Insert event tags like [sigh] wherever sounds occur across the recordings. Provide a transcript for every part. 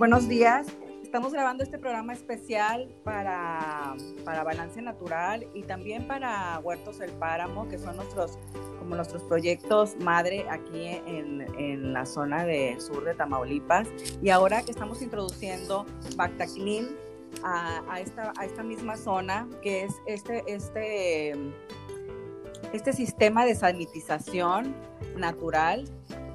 Buenos días. Estamos grabando este programa especial para, para Balance Natural y también para Huertos El Páramo, que son nuestros, como nuestros proyectos madre aquí en, en la zona de sur de Tamaulipas. Y ahora que estamos introduciendo Bactaclin a, a, esta, a esta misma zona, que es este, este, este sistema de sanitización natural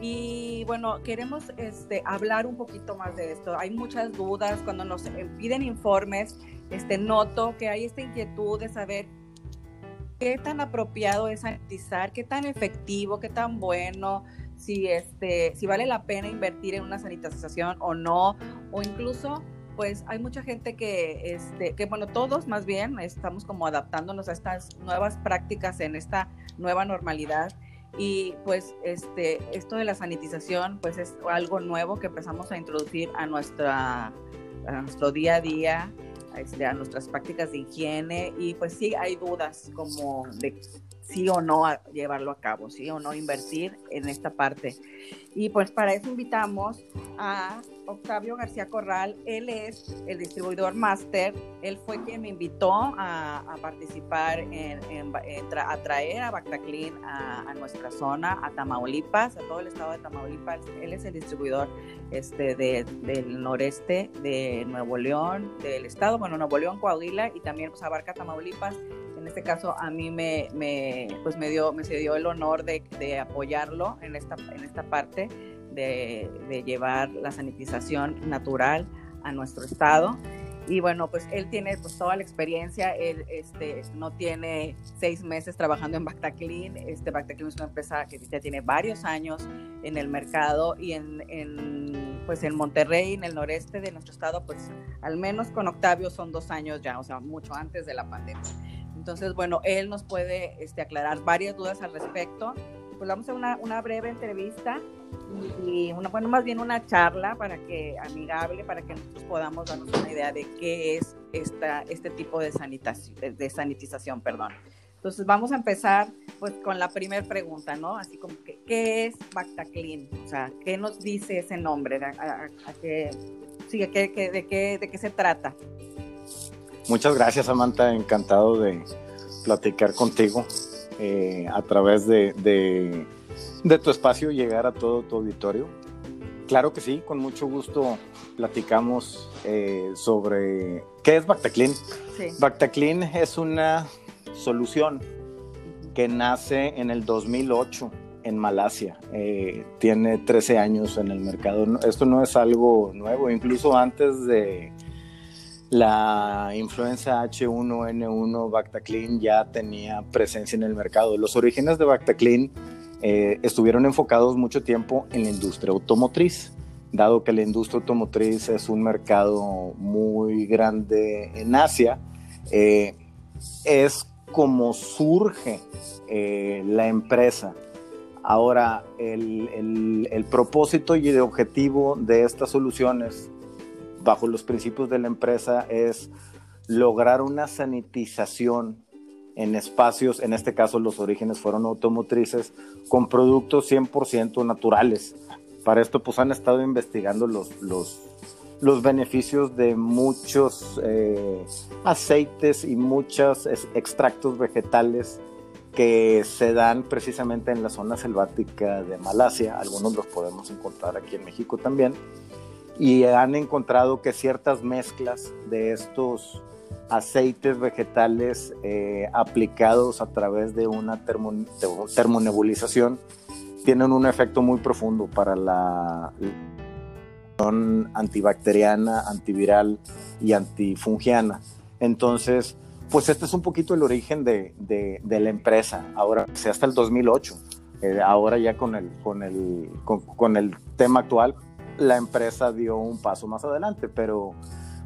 y bueno, queremos este, hablar un poquito más de esto. Hay muchas dudas cuando nos piden informes. Este, noto que hay esta inquietud de saber qué tan apropiado es sanitizar, qué tan efectivo, qué tan bueno, si, este, si vale la pena invertir en una sanitización o no, o incluso pues hay mucha gente que, este, que, bueno, todos más bien estamos como adaptándonos a estas nuevas prácticas en esta nueva normalidad y pues este, esto de la sanitización pues es algo nuevo que empezamos a introducir a, nuestra, nuestro día a día, este, a nuestras prácticas de higiene y pues sí hay dudas como de sí o no llevarlo a cabo, sí o no invertir en esta parte. Y pues para eso invitamos a Octavio García Corral. Él es el distribuidor máster. Él fue quien me invitó a, participar en, a traer a Bactaclin a, nuestra zona, a Tamaulipas, a todo el estado de Tamaulipas. Él es el distribuidor este, del noreste de Nuevo León, del estado, bueno, Nuevo León, Coahuila y también pues, abarca Tamaulipas en este caso a mí me, me, pues me, dio, me se dio el honor de, de apoyarlo en esta, en esta parte de, de, llevar la sanitización natural a nuestro estado. Y bueno, pues él tiene pues toda la experiencia, él este, no tiene seis meses trabajando en Bactaclean, este Bactaclean es una empresa que ya tiene varios años en el mercado y en, en, pues en Monterrey, en el noreste de nuestro estado, pues al menos con Octavio son dos años ya, o sea, mucho antes de la pandemia. Entonces, bueno, él nos puede este, aclarar varias dudas al respecto. Pues vamos a una, una breve entrevista y, una, bueno, más bien una charla para que, amigable, para que nosotros podamos darnos una idea de qué es esta, este tipo de, sanitación, de, sanitización. Perdón. Entonces vamos a empezar pues con la primera pregunta, ¿no? Así como que, ¿qué es Bactaclean? O sea, ¿qué nos dice ese nombre? ¿A, qué, de, qué, ¿De qué se trata? Muchas gracias, Samantha. Encantado de platicar contigo eh, a través de, de, tu espacio, llegar a todo tu auditorio. Claro que sí, con mucho gusto platicamos eh, sobre qué es Bactaclean. Sí. Bactaclean es una solución que nace en el 2008 en Malasia. Eh, tiene 13 años en el mercado. Esto no es algo nuevo, incluso antes de la influenza H1N1 Bactaclean ya tenía presencia en el mercado. Los orígenes de Bactaclean eh, estuvieron enfocados mucho tiempo en la industria automotriz, dado que la industria automotriz es un mercado muy grande en Asia. Eh, es como surge eh, la empresa. Ahora, el propósito y el objetivo de estas soluciones bajo los principios de la empresa es lograr una sanitización en espacios, en este caso los orígenes fueron automotrices, con productos 100% naturales. Para esto pues han estado investigando los, los, los beneficios de muchos eh, aceites y muchos extractos vegetales que se dan precisamente en la zona selvática de Malasia, algunos los podemos encontrar aquí en México también y han encontrado que ciertas mezclas de estos aceites vegetales eh, aplicados a través de una termonebulización tienen un efecto muy profundo para la antibacteriana, antiviral y antifungiana. Entonces, pues este es un poquito el origen de, la empresa. Ahora, hasta el 2008. Eh, ahora ya con el, con, el, con el tema actual, la empresa dio un paso más adelante, pero,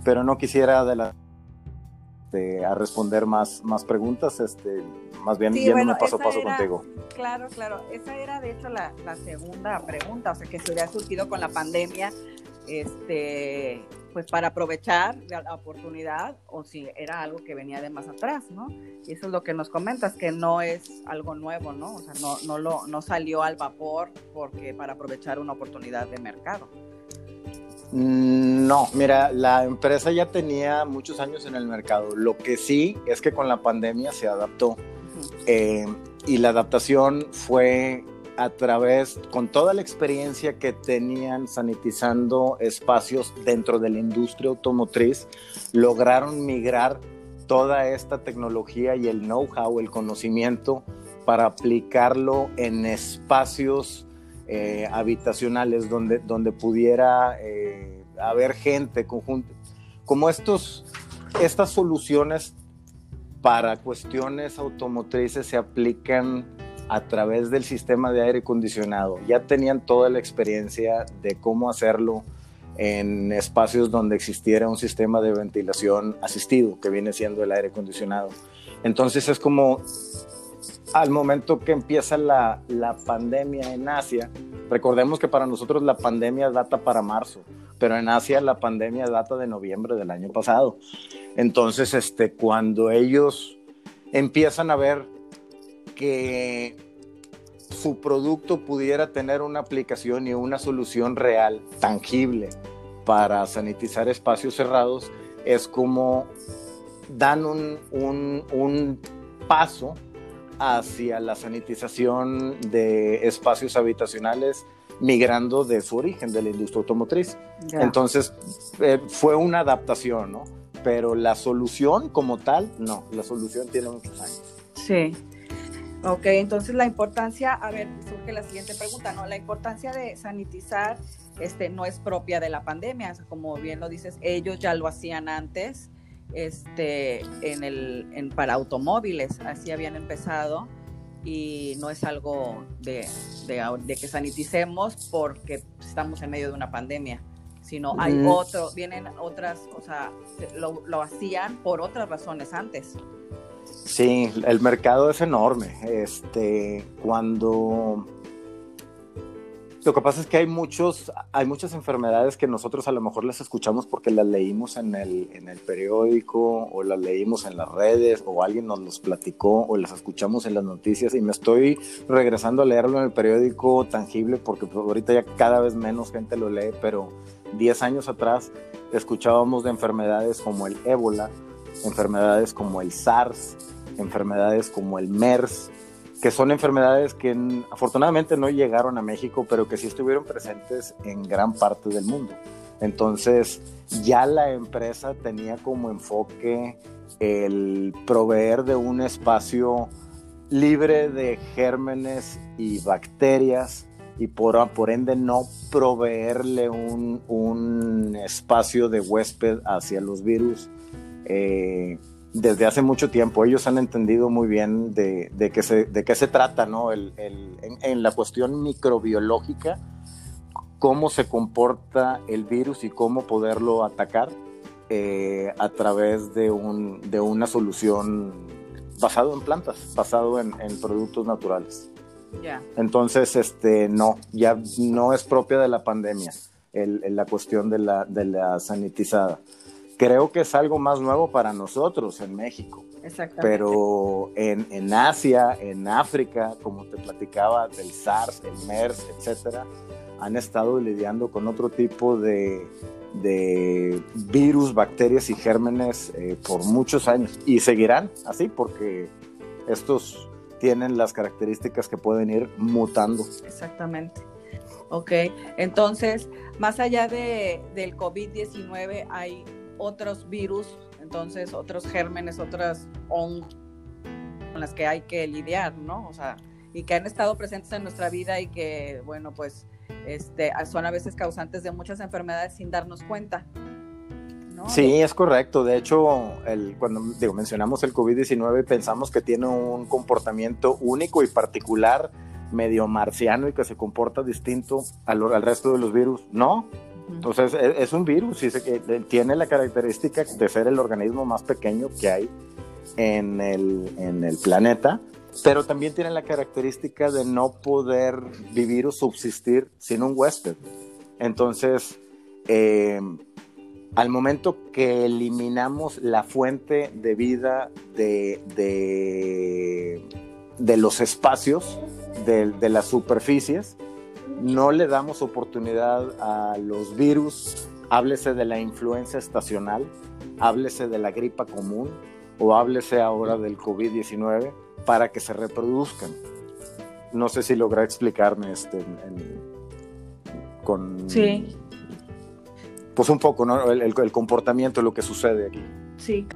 pero no quisiera de a responder más, más preguntas, este, más bien sí, paso a paso contigo. Claro, claro, esa era de hecho la, la, segunda pregunta, o sea, que se hubiera surgido con la pandemia, este, pues para aprovechar la oportunidad o si era algo que venía de más atrás, ¿no? Y eso es lo que nos comentas, que no es algo nuevo, ¿no? O sea, no, no, lo, no salió al vapor porque para aprovechar una oportunidad de mercado. Mm, no, mira, la empresa ya tenía muchos años en el mercado. Lo que sí es que con la pandemia se adaptó. Eh, y la adaptación fue a través, con toda la experiencia que tenían sanitizando espacios dentro de la industria automotriz, lograron migrar toda esta tecnología y el know-how, el conocimiento, para aplicarlo en espacios eh, habitacionales donde, donde pudiera eh, haber gente conjunta. Como estos, estas soluciones para cuestiones automotrices se aplican a través del sistema de aire acondicionado. Ya tenían toda la experiencia de cómo hacerlo en espacios donde existiera un sistema de ventilación asistido, que viene siendo el aire acondicionado. Entonces es como al momento que empieza la, la, pandemia en Asia, recordemos que para nosotros la pandemia data para marzo, pero en Asia la pandemia data de noviembre del año pasado. Entonces, este, cuando ellos empiezan a ver que su producto pudiera tener una aplicación y una solución real, tangible, para sanitizar espacios cerrados, es como dan un, un, un paso hacia la sanitización de espacios habitacionales migrando de su origen, de la industria automotriz. Entonces, eh, fue una adaptación, ¿no? Pero la solución como tal, no, la solución tiene muchos años. Sí. Ok, entonces la importancia, a ver, surge la siguiente pregunta, ¿no? La importancia de sanitizar este, no es propia de la pandemia, como bien lo dices, ellos ya lo hacían antes, este, en el, en, para automóviles, así habían empezado y no es algo de, de, que saniticemos porque estamos en medio de una pandemia, sino hay otro, vienen otras, o sea, lo, lo hacían por otras razones antes. Sí, el mercado es enorme. Este, cuando lo que pasa es que hay muchos, hay muchas enfermedades que nosotros a lo mejor las escuchamos porque las leímos en el, en el periódico o las leímos en las redes o alguien nos los platicó o las escuchamos en las noticias y me estoy regresando a leerlo en el periódico tangible porque pues, ahorita ya cada vez menos gente lo lee, pero 10 años atrás escuchábamos de enfermedades como el ébola, enfermedades como el SARS, enfermedades como el MERS, que son enfermedades que afortunadamente no llegaron a México, pero que sí estuvieron presentes en gran parte del mundo. Entonces, ya la empresa tenía como enfoque el proveer de un espacio libre de gérmenes y bacterias y por, por ende no proveerle un, un espacio de huésped hacia los virus. Eh, desde hace mucho tiempo. Ellos han entendido muy bien de, de, qué, se, de qué se trata, ¿no? El, el, en, la cuestión microbiológica, cómo se comporta el virus y cómo poderlo atacar eh, a través de, un, de una solución basado en plantas, basado en, en productos naturales. Yeah. Entonces, este, no, ya no es propia de la pandemia el, la cuestión de la, de la sanitizada creo que es algo más nuevo para nosotros en México. Exactamente. Pero en, en, Asia, en África, como te platicaba, del SARS, el MERS, etcétera, han estado lidiando con otro tipo de, de virus, bacterias y gérmenes eh, por muchos años. Y seguirán así porque estos tienen las características que pueden ir mutando. Exactamente. Ok, entonces, más allá de, del COVID-19, hay otros virus, entonces otros gérmenes, otras on con las que hay que lidiar, ¿no? O sea, y que han estado presentes en nuestra vida y que, bueno, pues este, son a veces causantes de muchas enfermedades sin darnos cuenta. Sí, es correcto. De hecho, el, cuando digo, mencionamos el COVID-19, pensamos que tiene un comportamiento único y particular, medio marciano y que se comporta distinto al, al resto de los virus. No, entonces es, un virus y tiene la característica de ser el organismo más pequeño que hay en el, planeta, pero también tiene la característica de no poder vivir o subsistir sin un huésped. Entonces, eh, al momento que eliminamos la fuente de vida de, los espacios, de las superficies, no le damos oportunidad a los virus háblese de la influenza estacional, háblese de la gripa común o háblese ahora del COVID-19 para que se reproduzcan. No sé si logra explicarme este, con... Sí. Pues un poco, ¿no? El, el comportamiento, lo que sucede aquí. Sí.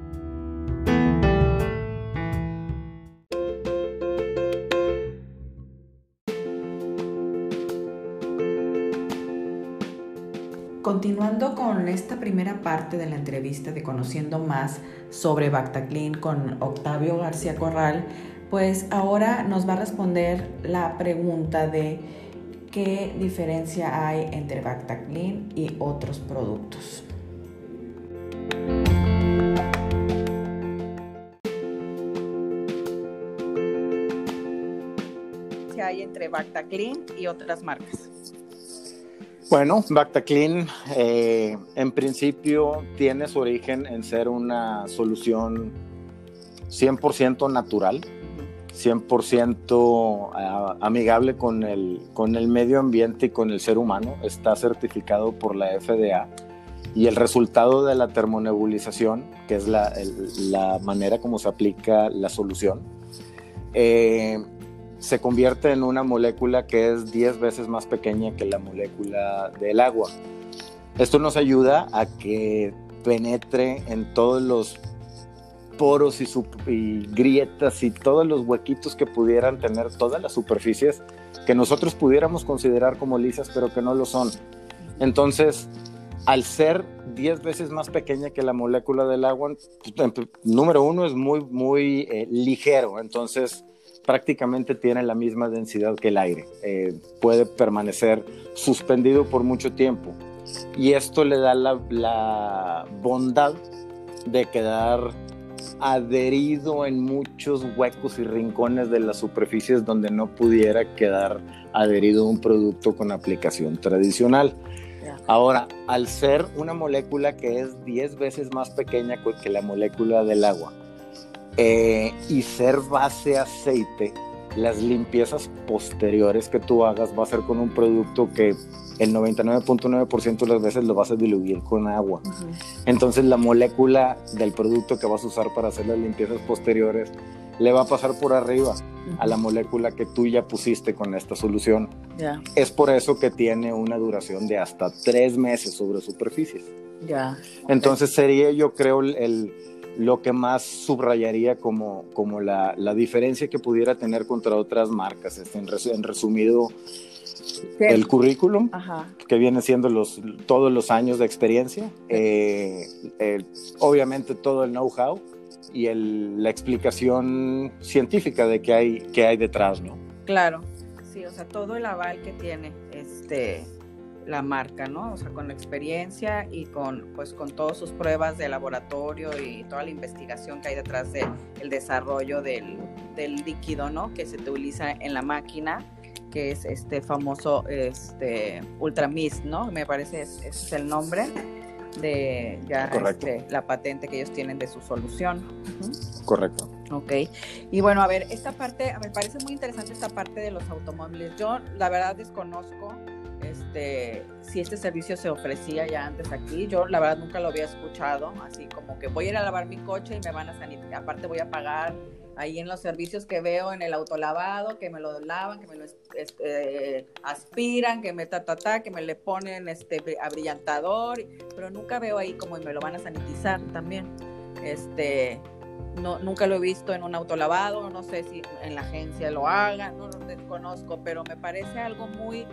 Continuando con esta primera parte de la entrevista de conociendo más sobre Bactaclean con Octavio García Corral, pues ahora nos va a responder la pregunta de qué diferencia hay entre Bactaclean y otros productos. ¿Qué hay entre Bactaclean y otras marcas? Bueno, Bactaclean eh, en principio tiene su origen en ser una solución 100% natural, 100% ah, amigable con el, con el medio ambiente y con el ser humano. Está certificado por la FDA y el resultado de la termonebulización, que es la, la manera como se aplica la solución, eh, se convierte en una molécula que es 10 veces más pequeña que la molécula del agua. Esto nos ayuda a que penetre en todos los poros y, grietas y todos los huequitos que pudieran tener todas las superficies que nosotros pudiéramos considerar como lisas, pero que no lo son. Entonces, al ser 10 veces más pequeña que la molécula del agua, pues, número uno es muy, muy eh, ligero. Entonces, prácticamente tiene la misma densidad que el aire. Eh, puede permanecer suspendido por mucho tiempo. Y esto le da la, bondad de quedar adherido en muchos huecos y rincones de las superficies donde no pudiera quedar adherido un producto con aplicación tradicional. Ahora, al ser una molécula que es 10 veces más pequeña que la molécula del agua, eh, y ser base aceite, las limpiezas posteriores que tú hagas va a ser con un producto que el 99.9% de las veces lo vas a diluir con agua. Entonces la molécula del producto que vas a usar para hacer las limpiezas posteriores le va a pasar por arriba a la molécula que tú ya pusiste con esta solución. Es por eso que tiene una duración de hasta tres meses sobre superficies. Ya. Entonces sería yo creo el lo que más subrayaría como, como la, la, diferencia que pudiera tener contra otras marcas. Este, en, resumido, el currículum, que viene siendo los, todos los años de experiencia, eh, obviamente todo el know-how y el, la explicación científica de qué hay, qué hay detrás, ¿no? Claro, sí, o sea, todo el aval que tiene este la marca, ¿no? O sea, con experiencia y con, pues, con todas sus pruebas de laboratorio y toda la investigación que hay detrás del el desarrollo del, del, líquido, ¿no? Que se utiliza en la máquina, que es este famoso este, Ultramist, ¿no? Me parece ese es el nombre de ya este, la patente que ellos tienen de su solución. Correcto. Ok. Y bueno, a ver, esta parte, me parece muy interesante esta parte de los automóviles. Yo la verdad desconozco este, si este servicio se ofrecía ya antes aquí. Yo la verdad nunca lo había escuchado, así como que voy a ir a lavar mi coche y me van a sanitizar, aparte voy a pagar ahí en los servicios que veo en el autolavado, que me lo lavan, que me lo este, aspiran, que me ta, ta, ta, que me le ponen este abrillantador, pero nunca veo ahí como me lo van a sanitizar también. Este, no, nunca lo he visto en un autolavado, no sé si en la agencia lo hagan, no lo desconozco, pero me parece algo muy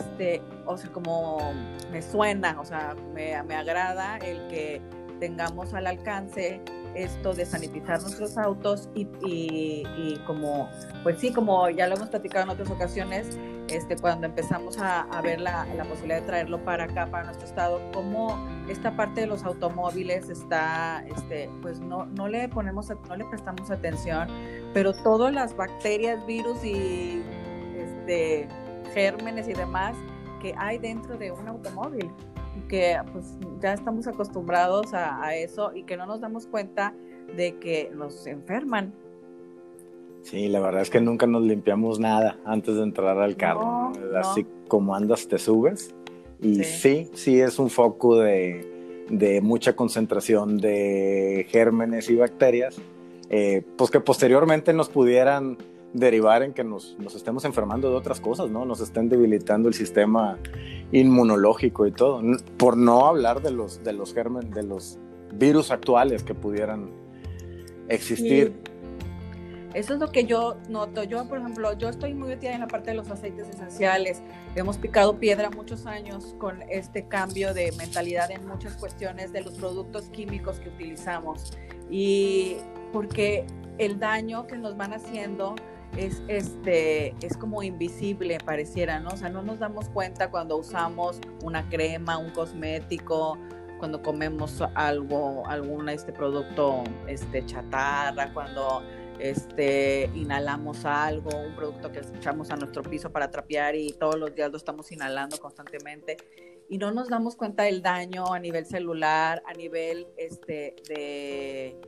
este, o sea, como me suena, o sea, me, me agrada el que tengamos al alcance esto de sanitizar nuestros autos y, y, como, pues sí, como ya lo hemos platicado en otras ocasiones, este, cuando empezamos a, ver la, la, posibilidad de traerlo para acá, para nuestro estado, como esta parte de los automóviles está, este, pues no, no le ponemos, no le prestamos atención, pero todas las bacterias, virus y este, gérmenes y demás que hay dentro de un automóvil que pues ya estamos acostumbrados a, eso y que no nos damos cuenta de que nos enferman. Sí, la verdad es que nunca nos limpiamos nada antes de entrar al carro. Así como andas, te subes Y sí, sí, es un foco de, de, mucha concentración de gérmenes y bacterias, eh, pues que posteriormente nos pudieran derivar en que nos, nos, estemos enfermando de otras cosas, ¿no? Nos estén debilitando el sistema inmunológico y todo. Por no hablar de los, de los gérmenes, de los virus actuales que pudieran existir. Eso es lo que yo noto. Yo, por ejemplo, yo estoy muy metida en la parte de los aceites esenciales. Hemos picado piedra muchos años con este cambio de mentalidad en muchas cuestiones de los productos químicos que utilizamos. Y porque el daño que nos van haciendo es, este, es como invisible, pareciera, ¿no? O sea, no nos damos cuenta cuando usamos una crema, un cosmético, cuando comemos algo, algún este producto este, chatarra, cuando este, inhalamos algo, un producto que echamos a nuestro piso para trapear y todos los días lo estamos inhalando constantemente y no nos damos cuenta del daño a nivel celular, a nivel este, de,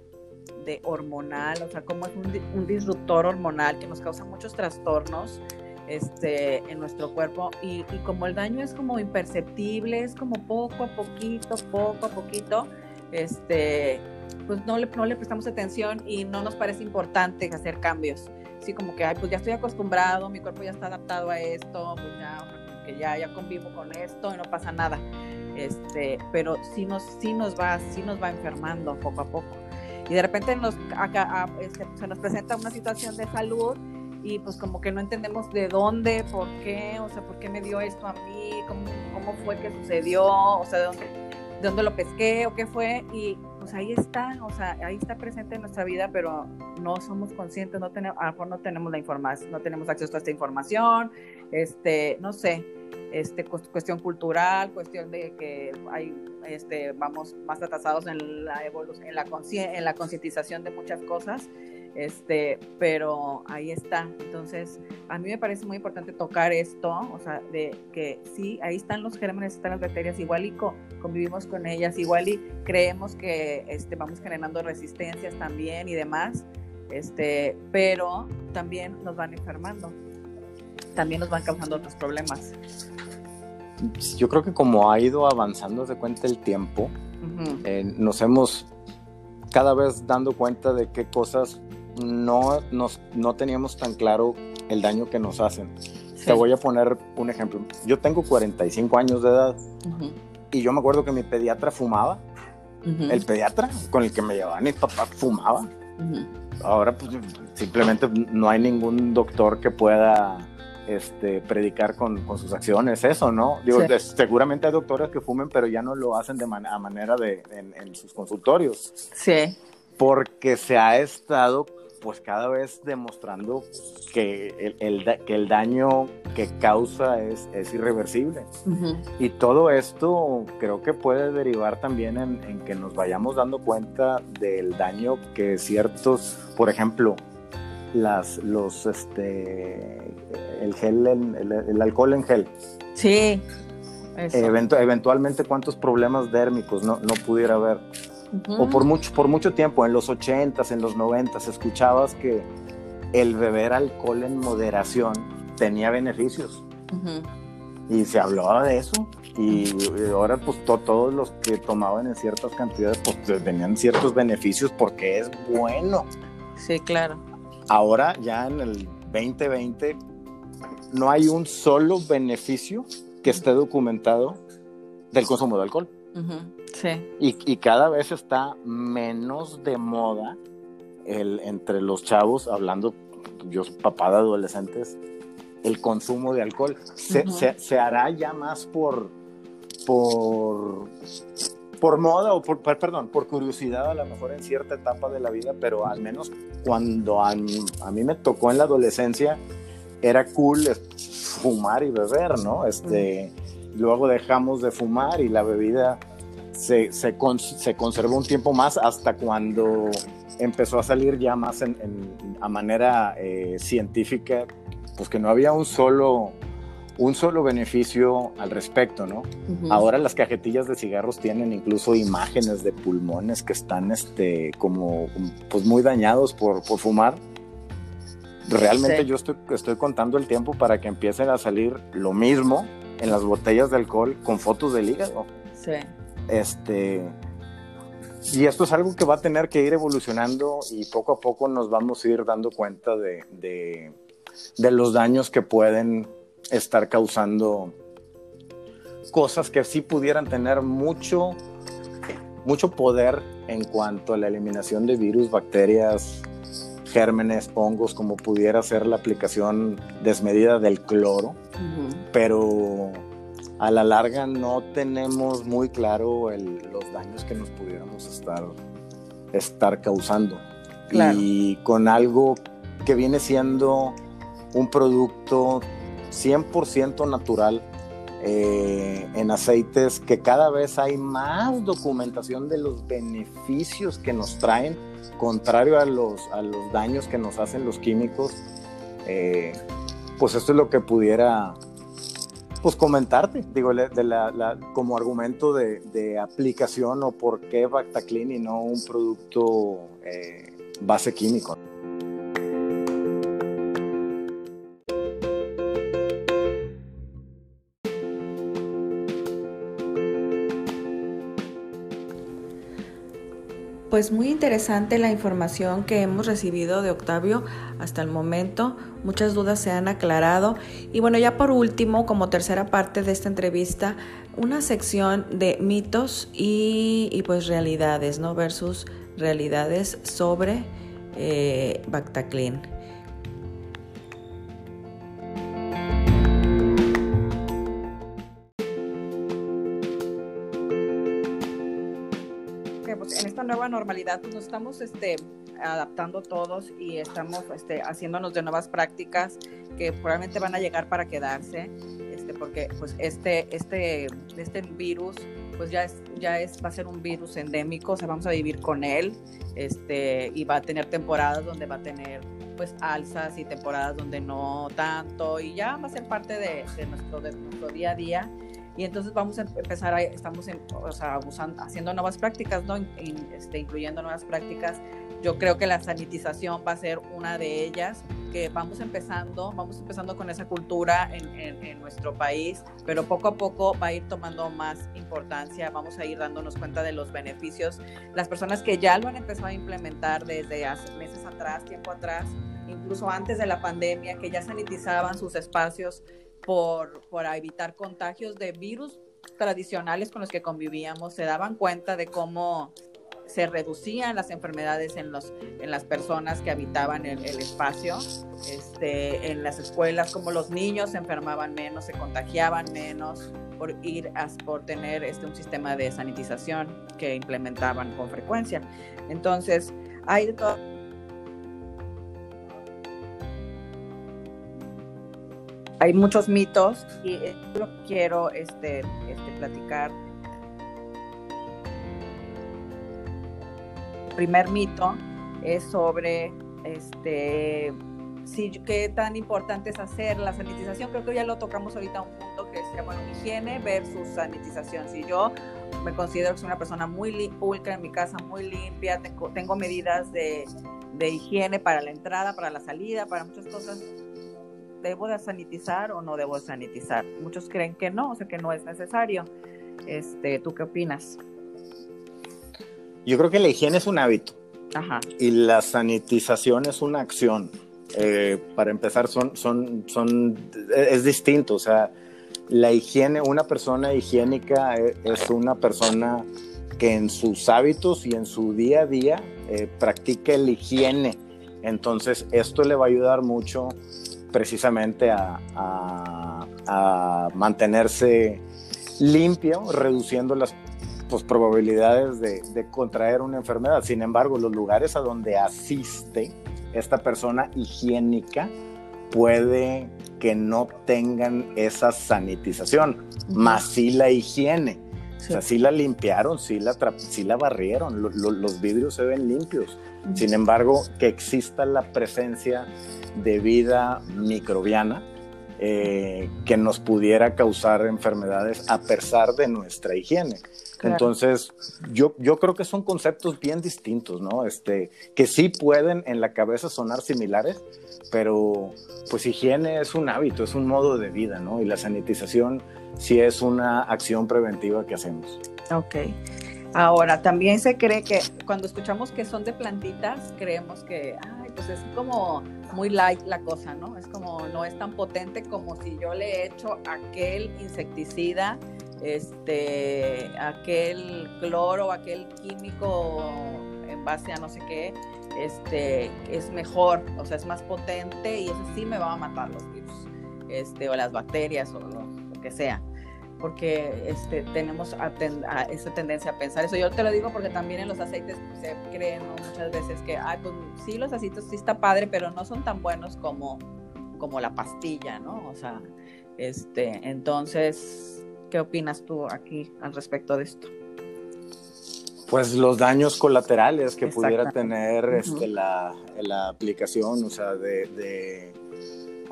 de hormonal, o sea, como es un, disruptor hormonal que nos causa muchos trastornos este, en nuestro cuerpo y, y, como el daño es como imperceptible, es como poco a poquito, poco a poquito, este, pues no le, no le prestamos atención y no nos parece importante hacer cambios. Así como que, ay, pues ya estoy acostumbrado, mi cuerpo ya está adaptado a esto, pues ya, que ya, ya convivo con esto y no pasa nada. Este, pero sí nos, sí nos va, sí nos va enfermando poco a poco. Y de repente nos, acá, este, se nos presenta una situación de salud y pues como que no entendemos de dónde, por qué, o sea, por qué me dio esto a mí, cómo, cómo fue que sucedió, o sea, de dónde, de dónde lo pesqué o qué fue. Y pues ahí está, o sea, ahí está presente en nuestra vida, pero no somos conscientes, no tenemos, a lo mejor no tenemos la información, no tenemos acceso a esta información, este, no sé, este, cuestión cultural, cuestión de que hay, este, vamos más atrasados en la evolución, en la en la concientización de muchas cosas, este, pero ahí está. Entonces, a mí me parece muy importante tocar esto, o sea, de que sí, ahí están los gérmenes, están las bacterias, igual y convivimos con ellas, igual y creemos que este, vamos generando resistencias también y demás, este, pero también nos van enfermando, también nos van causando otros problemas. Yo creo que como ha ido avanzando de cuenta el tiempo, eh, nos hemos cada vez dando cuenta de qué cosas no, nos, no teníamos tan claro el daño que nos hacen. Te voy a poner un ejemplo. Yo tengo 45 años de edad y yo me acuerdo que mi pediatra fumaba. El pediatra con el que me llevaba mi papá fumaba. Ahora pues simplemente no hay ningún doctor que pueda este, predicar con, con sus acciones eso, ¿no? Digo, seguramente hay doctores que fumen, pero ya no lo hacen de a manera de en, en, sus consultorios. Sí. Porque se ha estado pues cada vez demostrando que el, que el daño que causa es, es irreversible. Y todo esto creo que puede derivar también en, que nos vayamos dando cuenta del daño que ciertos, por ejemplo, las, los, este, el gel, el, alcohol en gel. Sí. eventualmente cuántos problemas dérmicos no, no pudiera haber o por mucho, por mucho tiempo, en los 80s, en los 90s, escuchabas que el beber alcohol en moderación tenía beneficios. Y se hablaba de eso. Y ahora, pues todos los que tomaban en ciertas cantidades, pues tenían ciertos beneficios porque es bueno. Sí, claro. Ahora, ya en el 2020, no hay un solo beneficio que esté documentado del consumo de alcohol. Y, cada vez está menos de moda el, entre los chavos, hablando, yo soy papá de adolescentes, el consumo de alcohol. Se, hará ya más por, por, por moda o por, perdón, por curiosidad a lo mejor en cierta etapa de la vida, pero al menos cuando a mí, me tocó en la adolescencia, era cool fumar y beber, ¿no? Este, Luego dejamos de fumar y la bebida se, se, conservó un tiempo más hasta cuando empezó a salir ya más en, a manera eh, científica, pues que no había un solo, un solo beneficio al respecto, ¿no? Ahora las cajetillas de cigarros tienen incluso imágenes de pulmones que están este, como pues muy dañados por, por fumar. Realmente yo estoy, estoy contando el tiempo para que empiecen a salir lo mismo en las botellas de alcohol con fotos del hígado. Sí. Este, y esto es algo que va a tener que ir evolucionando y poco a poco nos vamos a ir dando cuenta de, de, de los daños que pueden estar causando cosas que sí pudieran tener mucho, mucho poder en cuanto a la eliminación de virus, bacterias, gérmenes, hongos, como pudiera ser la aplicación desmedida del cloro, pero a la larga no tenemos muy claro los daños que nos pudiéramos estar, estar causando. Y con algo que viene siendo un producto 100% natural, eh, en aceites que cada vez hay más documentación de los beneficios que nos traen, contrario a los, a los daños que nos hacen los químicos. Eh, pues esto es lo que pudiera pues comentarte, digo, de la, como argumento de, aplicación o por qué Bactaclean y no un producto eh, base químico. Pues muy interesante la información que hemos recibido de Octavio hasta el momento. Muchas dudas se han aclarado. Y bueno, ya por último, como tercera parte de esta entrevista, una sección de mitos y, pues realidades, ¿no? Versus realidades sobre eh, Bactaclean. nueva normalidad, pues nos estamos este, adaptando todos y estamos este, haciéndonos de nuevas prácticas que probablemente van a llegar para quedarse, este, porque pues este, este, este virus pues ya es, ya es, va a ser un virus endémico, o sea, vamos a vivir con él, este, y va a tener temporadas donde va a tener pues alzas y temporadas donde no tanto, y ya va a ser parte de, de nuestro, de nuestro día a día y entonces vamos a empezar, a, estamos o sea, haciendo nuevas prácticas, ¿no? este, incluyendo nuevas prácticas. Yo creo que la sanitización va a ser una de ellas, que vamos empezando, vamos empezando con esa cultura en, en, nuestro país, pero poco a poco va a ir tomando más importancia, vamos a ir dándonos cuenta de los beneficios. Las personas que ya lo han empezado a implementar desde hace meses atrás, tiempo atrás, incluso antes de la pandemia, que ya sanitizaban sus espacios, por, por evitar contagios de virus tradicionales con los que convivíamos, se daban cuenta de cómo se reducían las enfermedades en, los, en las personas que habitaban el, el espacio, este, en las escuelas, como los niños se enfermaban menos, se contagiaban menos por ir a, por tener este, un sistema de sanitización que implementaban con frecuencia. Entonces, hay de todo hay muchos mitos y lo quiero este, este, platicar. El primer mito es sobre este sí, qué tan importante es hacer la sanitización. Creo que ya lo tocamos ahorita un punto que se llama higiene versus sanitización. Si yo me considero que soy una persona muy pulcra en mi casa, muy limpia, tengo, tengo medidas de, de higiene para la entrada, para la salida, para muchas cosas, ¿debo de sanitizar o no debo sanitizar? Muchos creen que no, o sea que no es necesario. Este, ¿Tú qué opinas? Yo creo que la higiene es un hábito. Ajá. Y la sanitización es una acción. Eh, para empezar, son, son, son, es distinto. O sea, la higiene, una persona higiénica e, es una persona que en sus hábitos y en su día a día eh, practica la higiene. Entonces, esto le va a ayudar mucho precisamente a, mantenerse limpio, reduciendo las pues, probabilidades de, contraer una enfermedad. Sin embargo, los lugares a donde asiste esta persona higiénica puede que no tengan esa sanitización, más sí la higiene. O sea, sí la limpiaron, sí la, sí la barrieron, los vidrios se ven limpios. Sin embargo, que exista la presencia de vida microbiana eh, que nos pudiera causar enfermedades a pesar de nuestra higiene. Entonces, yo, yo creo que son conceptos bien distintos, ¿no? Este, que sí pueden en la cabeza sonar similares, pero pues higiene es un hábito, es un modo de vida, ¿no? Y la sanitización sí es una acción preventiva que hacemos. Ok. Ahora, también se cree que cuando escuchamos que son de plantitas, creemos que, ay, pues es como muy light la cosa, ¿no? Es como, no es tan potente como si yo le he hecho aquel insecticida, este, aquel cloro, aquel químico en base a no sé qué, este, es mejor, o sea, es más potente y eso sí me va a matar los virus, este, o las bacterias o lo que sea porque este, tenemos a esa tendencia a pensar eso. Yo te lo digo porque también en los aceites se creen muchas veces que, ay, pues sí, los aceites sí está padre, pero no son tan buenos como, como la pastilla, ¿no? O sea, este, entonces, ¿qué opinas tú aquí al respecto de esto? Pues los daños colaterales que pudiera tener este, la, la, aplicación, o sea, de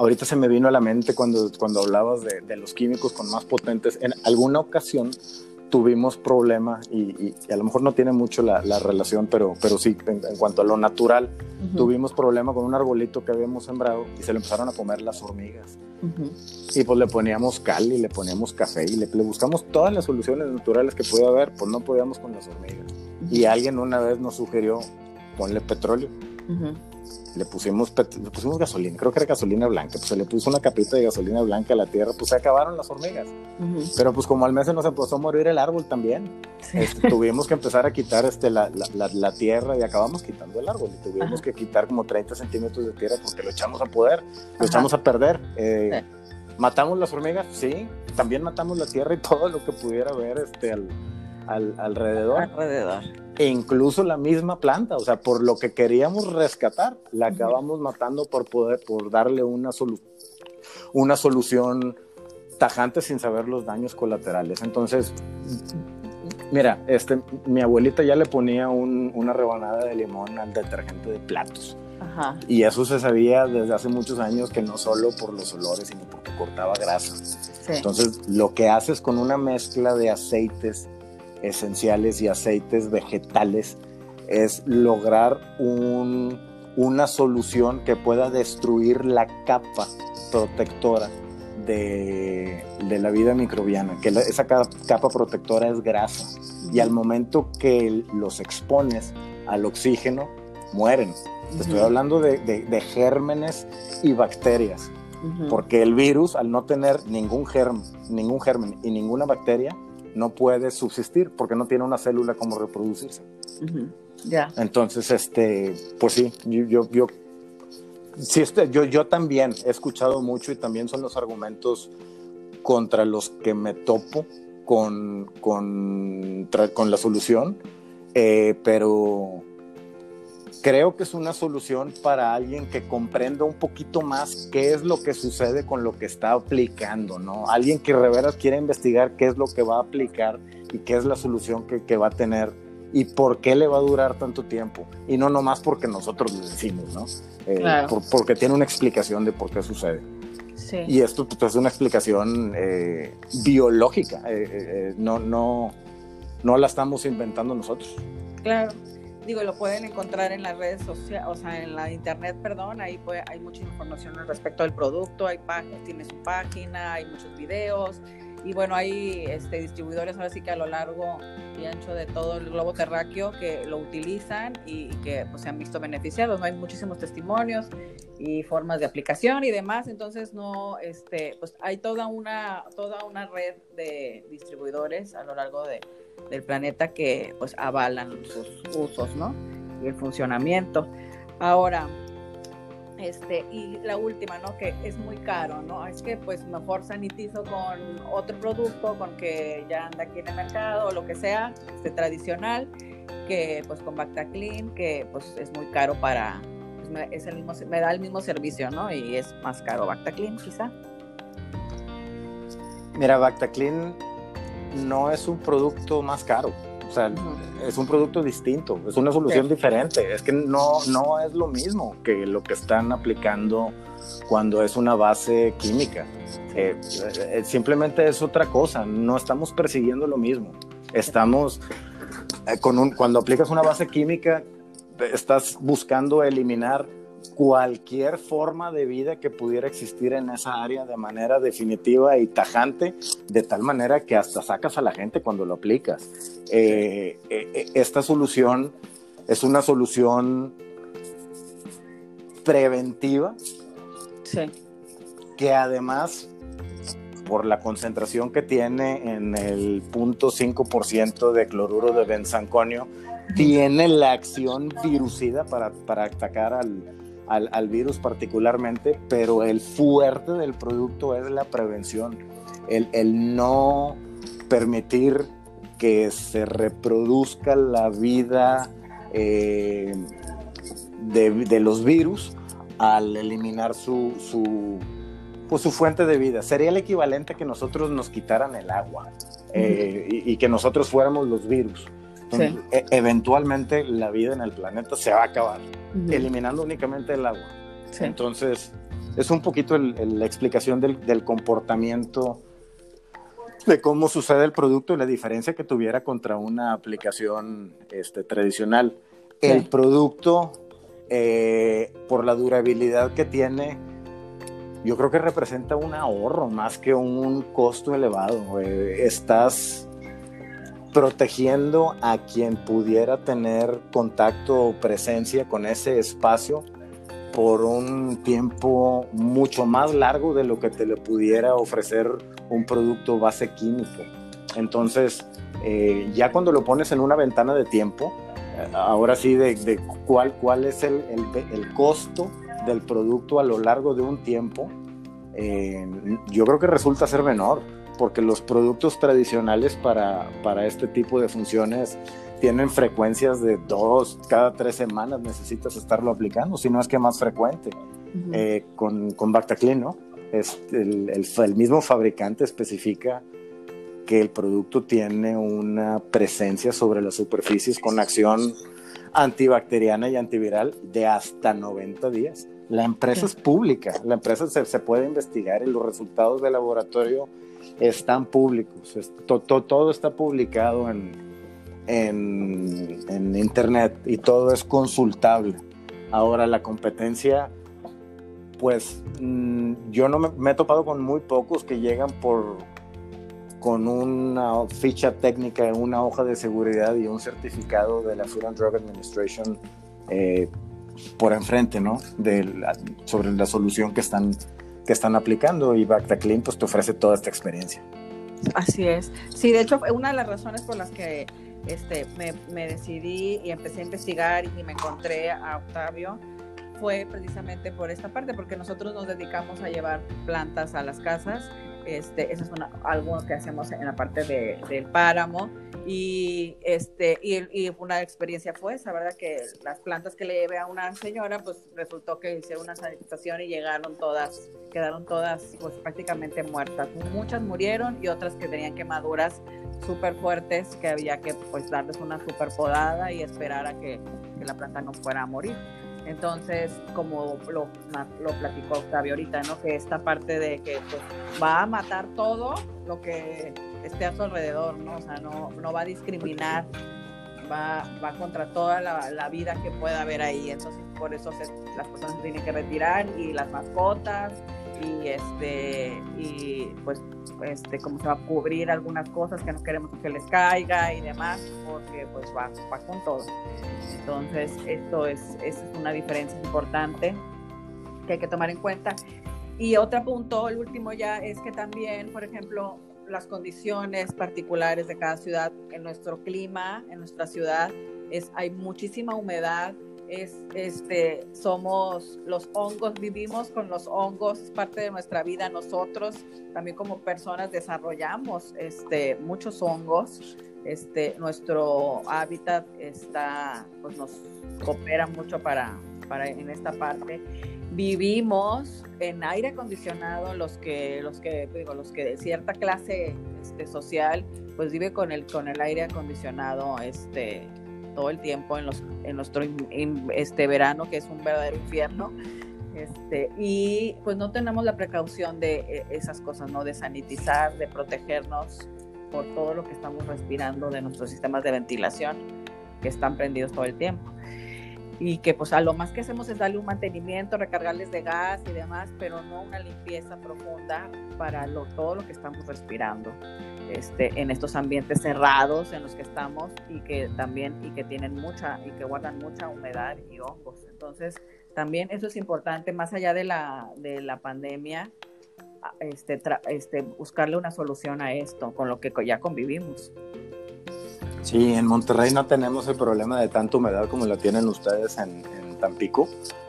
ahorita se me vino a la mente cuando, cuando hablabas de, los químicos con más potentes. En alguna ocasión tuvimos problema y, a lo mejor no tiene mucho la, relación, pero, pero sí, en, cuanto a lo natural, tuvimos problema con un arbolito que habíamos sembrado y se lo empezaron a comer las hormigas. Y pues le poníamos cal y le poníamos café y le, le buscamos todas las soluciones naturales que puede haber, pues no podíamos con las hormigas. Y alguien una vez nos sugirió, ponle petróleo le pusimos, le pusimos gasolina, creo que era gasolina blanca, pues se le puso una capita de gasolina blanca a la tierra, pues se acabaron las hormigas. Pero pues como al mes se nos empezó a morir el árbol también, este, tuvimos que empezar a quitar este, la, la, la, tierra y acabamos quitando el árbol y tuvimos que quitar como 30 centímetros de tierra porque lo echamos a poder, lo echamos a perder. Eh, ¿Matamos las hormigas? Sí, también matamos la tierra y todo lo que pudiera haber este, al, al, alrededor. Alrededor e incluso la misma planta, o sea, por lo que queríamos rescatar, la acabamos matando por poder, por darle una, una solución tajante sin saber los daños colaterales. Entonces, mira, este, mi abuelita ya le ponía una rebanada de limón al detergente de platos. Y eso se sabía desde hace muchos años que no solo por los olores, sino porque cortaba grasa. Entonces, lo que haces con una mezcla de aceites esenciales y aceites vegetales es lograr una solución que pueda destruir la capa protectora de, la vida microbiana, que esa capa protectora es grasa. Y al momento que los expones al oxígeno, mueren. Estoy hablando de, gérmenes y bacterias, porque el virus, al no tener ningún germen, ningún germen y ninguna bacteria, no puede subsistir porque no tiene una célula como reproducirse. Ya. Entonces, este, pues sí, yo, yo, sí, este, yo, yo también he escuchado mucho y también son los argumentos contra los que me topo con, con, con la solución, eh, pero creo que es una solución para alguien que comprenda un poquito más qué es lo que sucede con lo que está aplicando, ¿no? Alguien que de veras quiere investigar qué es lo que va a aplicar y qué es la solución que, va a tener y por qué le va a durar tanto tiempo. Y no nomás porque nosotros lo decimos, ¿no? Eh, porque tiene una explicación de por qué sucede. Sí. Y esto pues, es una explicación eh, biológica, eh, no, no, no la estamos inventando nosotros. Claro digo, lo pueden encontrar en las redes sociales, o sea, en la internet, perdón, ahí hay mucha información respecto al producto, hay tiene su página, hay muchos videos, y bueno, hay este, distribuidores ahora sí que a lo largo y ancho de todo el globo terráqueo que lo utilizan y, que pues, se han visto beneficiados, ¿no? Hay muchísimos testimonios y formas de aplicación y demás, entonces no, este, pues hay toda una, toda una red de distribuidores a lo largo de, del planeta que pues avalan sus usos, ¿no? Y el funcionamiento. Ahora, este, y la última, ¿no? Que es muy caro, ¿no? Es que pues mejor sanitizo con otro producto, con que ya anda aquí en el mercado o lo que sea, este tradicional, que pues con Bactaclean, que pues es muy caro para, pues, me, es el mismo, me da el mismo servicio, ¿no? Y es más caro Bactaclean, quizá. Mira, Bactaclean no es un producto más caro. O sea, es un producto distinto, es una solución diferente. Es que no, no es lo mismo que lo que están aplicando cuando es una base química. Eh, eh, simplemente es otra cosa, no estamos persiguiendo lo mismo. Estamos, eh, con un, cuando aplicas una base química, estás buscando eliminar cualquier forma de vida que pudiera existir en esa área de manera definitiva y tajante, de tal manera que hasta sacas a la gente cuando lo aplicas. Eh, eh, esta solución es una solución preventiva que además por la concentración que tiene en el 0.5% de cloruro de benzanconio, tiene la acción virucida para, para atacar al, al, virus particularmente, pero el fuerte del producto es la prevención, el, el no permitir que se reproduzca la vida eh, de, de, los virus al eliminar su, su, pues su fuente de vida. Sería el equivalente a que nosotros nos quitaran el agua eh, y, que nosotros fuéramos los virus. E, eventualmente la vida en el planeta se va a acabar, eliminando únicamente el agua. Entonces, es un poquito la explicación del, comportamiento de cómo sucede el producto y la diferencia que tuviera contra una aplicación este, tradicional. El producto, eh, por la durabilidad que tiene, yo creo que representa un ahorro más que un costo elevado. Eh, estás protegiendo a quien pudiera tener contacto o presencia con ese espacio por un tiempo mucho más largo de lo que te le pudiera ofrecer un producto base químico. Entonces, eh, ya cuando lo pones en una ventana de tiempo, eh, ahora sí de, cuál, cuál es el, el, costo del producto a lo largo de un tiempo, eh, yo creo que resulta ser menor porque los productos tradicionales para, para este tipo de funciones tienen frecuencias de dos, cada tres semanas necesitas estarlo aplicando, si no es que más frecuente. Eh, con, con Bactaclean, ¿no? Es el, el, mismo fabricante especifica que el producto tiene una presencia sobre las superficies con acción antibacteriana y antiviral de hasta 90 días. La empresa es pública, la empresa se, se, puede investigar y los resultados de laboratorio están públicos, todo está publicado en, en, internet y todo es consultable. Ahora la competencia, pues mm, yo no me, he topado con muy pocos que llegan por con una ficha técnica, una hoja de seguridad y un certificado de la Food and Drug Administration eh, por enfrente, ¿no? sobre la solución que están que están aplicando y Bactaclean pues te ofrece toda esta experiencia. Así es. Sí, de hecho, una de las razones por las que este, me, decidí y empecé a investigar y me encontré a Octavio fue precisamente por esta parte, porque nosotros nos dedicamos a llevar plantas a las casas. Este, eso es algo que hacemos en la parte de, del páramo y, este, y, una experiencia fue esa, ¿verdad? Que las plantas que le llevé a una señora, pues resultó que hicieron una sanitización y llegaron todas, quedaron todas pues prácticamente muertas. Muchas murieron y otras que tenían quemaduras súper fuertes que había que pues darles una súper podada y esperar a que, que, la planta no fuera a morir. Entonces, como lo, lo platicó Octavio ahorita, ¿no? Que esta parte de que pues, va a matar todo lo que esté a su alrededor, ¿no? O sea, no, no va a discriminar, va, va contra toda la, la, vida que pueda haber ahí. Entonces, por eso las personas se tienen que retirar y las mascotas y este y pues este como se va a cubrir algunas cosas que no queremos que les caiga y demás porque pues va, va con todo entonces esto es, es una diferencia importante que hay que tomar en cuenta y otro punto el último ya es que también por ejemplo las condiciones particulares de cada ciudad. En nuestro clima, en nuestra ciudad, es, hay muchísima humedad. Es, este, somos los hongos, vivimos con los hongos, es parte de nuestra vida. Nosotros también como personas desarrollamos este, muchos hongos. Este, nuestro hábitat está, pues nos coopera mucho para, para en esta parte vivimos en aire acondicionado los que los que digo los que de cierta clase este, social pues vive con el con el aire acondicionado este todo el tiempo en los en nuestro este verano que es un verdadero infierno este y pues no tenemos la precaución de e, esas cosas no de sanitizar de protegernos por todo lo que estamos respirando de nuestros sistemas de ventilación que están prendidos todo el tiempo y que pues a lo más que hacemos es darle un mantenimiento, recargarles de gas y demás, pero no una limpieza profunda para lo, todo lo que estamos respirando este, en estos ambientes cerrados en los que estamos y que también y que tienen mucha y que guardan mucha humedad y hongos. Entonces, también eso es importante, más allá de la, de la pandemia, este, este, buscarle una solución a esto, con lo que ya convivimos. Sí, en Monterrey no tenemos el problema de tanta humedad como lo tienen ustedes en, Tampico,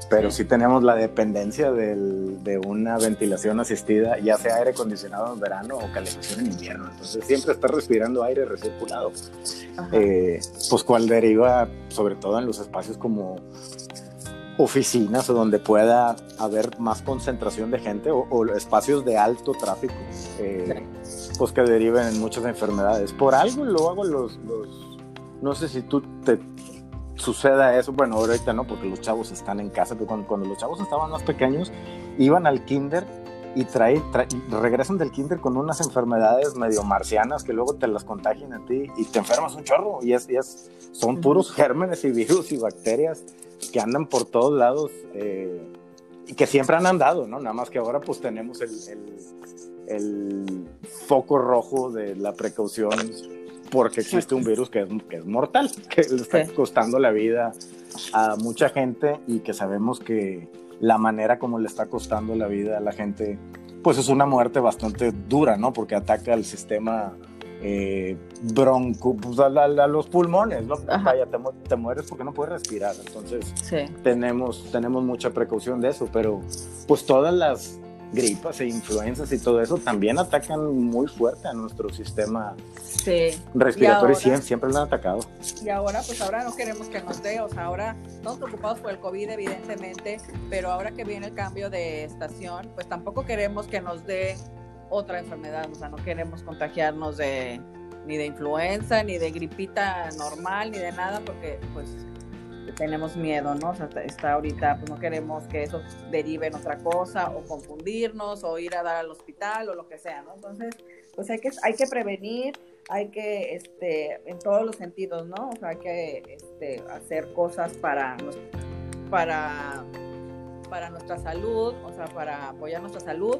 pero sí. tenemos la dependencia de una ventilación asistida, ya sea aire acondicionado en verano o calefacción en invierno. Entonces siempre está respirando aire recirculado, eh, pues cual deriva sobre todo en los espacios como oficinas o donde pueda haber más concentración de gente o, espacios de alto tráfico. Eh, pues que deriven en muchas enfermedades. Por algo luego los, los no sé si tú te suceda eso, bueno, ahorita no, porque los chavos están en casa, pero cuando, cuando los chavos estaban más pequeños, iban al kinder y trae, regresan del kinder con unas enfermedades medio marcianas que luego te las contagian a ti y te enfermas un chorro. Y es, es son puros gérmenes y virus y bacterias que andan por todos lados eh, y que siempre han andado, ¿no? Nada más que ahora pues tenemos el, el foco rojo de la precaución porque existe un virus que es, que es mortal, [laughs] que le está costando la vida a mucha gente y que sabemos que la manera como le está costando la vida a la gente, pues es una muerte bastante dura, ¿no? Porque ataca al sistema eh, bronco, pues a, los pulmones, ¿no? Vaya, te, mueres porque no puedes respirar. Entonces, tenemos, tenemos mucha precaución de eso, pero pues todas las gripas e influencias y todo eso también atacan muy fuerte a nuestro sistema respiratorio y siempre, lo han atacado. Y ahora, pues ahora no queremos que nos dé, o sea, ahora estamos preocupados por el COVID evidentemente, pero ahora que viene el cambio de estación, pues tampoco queremos que nos dé otra enfermedad, o sea, no queremos contagiarnos de ni de influenza, ni de gripita normal, ni de nada, porque pues tenemos miedo, ¿no? O sea, está ahorita, pues no queremos que eso derive en otra cosa o confundirnos o ir a dar al hospital o lo que sea, ¿no? Entonces, pues hay que, hay que prevenir, hay que, este, en todos los sentidos, ¿no? O sea, hay que este, hacer cosas para, para, para nuestra salud, o sea, para apoyar nuestra salud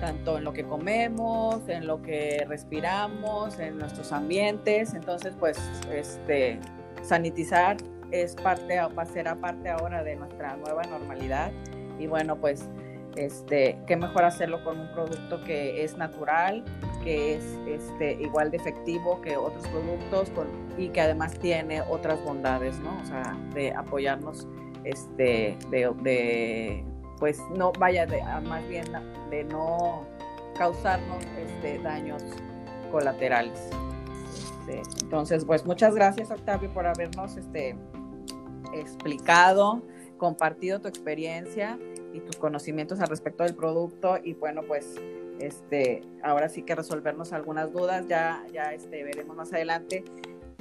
tanto en lo que comemos, en lo que respiramos, en nuestros ambientes. Entonces, pues, este, sanitizar es parte, va a ser aparte ahora de nuestra nueva normalidad. Y bueno, pues, este, qué mejor hacerlo con un producto que es natural, que es este, igual de efectivo que otros productos y que además tiene otras bondades, ¿no? O sea, de apoyarnos, este, de, pues no vaya, de, más bien de no causarnos este, daños colaterales. Este, entonces, pues muchas gracias Octavio por habernos este, explicado, compartido tu experiencia y tus conocimientos al respecto del producto y bueno, pues este, ahora sí que resolvernos algunas dudas, ya, ya este, veremos más adelante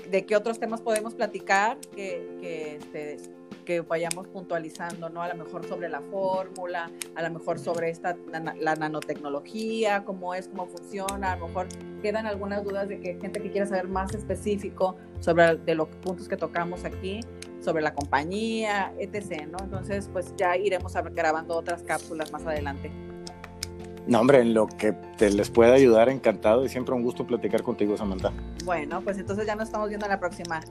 de qué otros temas podemos platicar que, que, este, que vayamos puntualizando, ¿no? A lo mejor sobre la fórmula, a lo mejor sobre esta, la nanotecnología, cómo es, cómo funciona, a lo mejor quedan algunas dudas de que gente que quiera saber más específico sobre de los puntos que tocamos aquí, sobre la compañía, etc., ¿no? Entonces, pues ya iremos grabando otras cápsulas más adelante. No, hombre, en lo que te les pueda ayudar, encantado y siempre un gusto platicar contigo, Samantha. Bueno, pues entonces ya nos estamos viendo en la próxima.